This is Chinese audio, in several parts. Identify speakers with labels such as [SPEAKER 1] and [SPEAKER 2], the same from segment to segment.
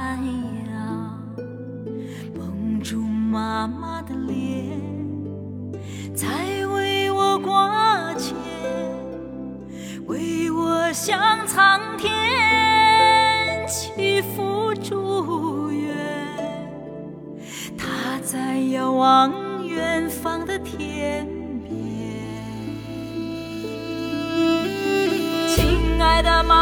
[SPEAKER 1] 太阳，梦中妈妈的脸，在为我挂牵，为我向苍天祈福祝愿。她在遥望远方的天边。亲爱的妈。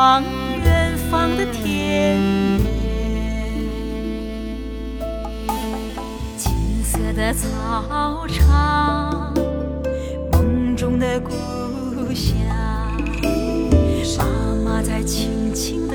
[SPEAKER 1] 望远方的天边。金色的草场，梦中的故乡，妈妈在轻轻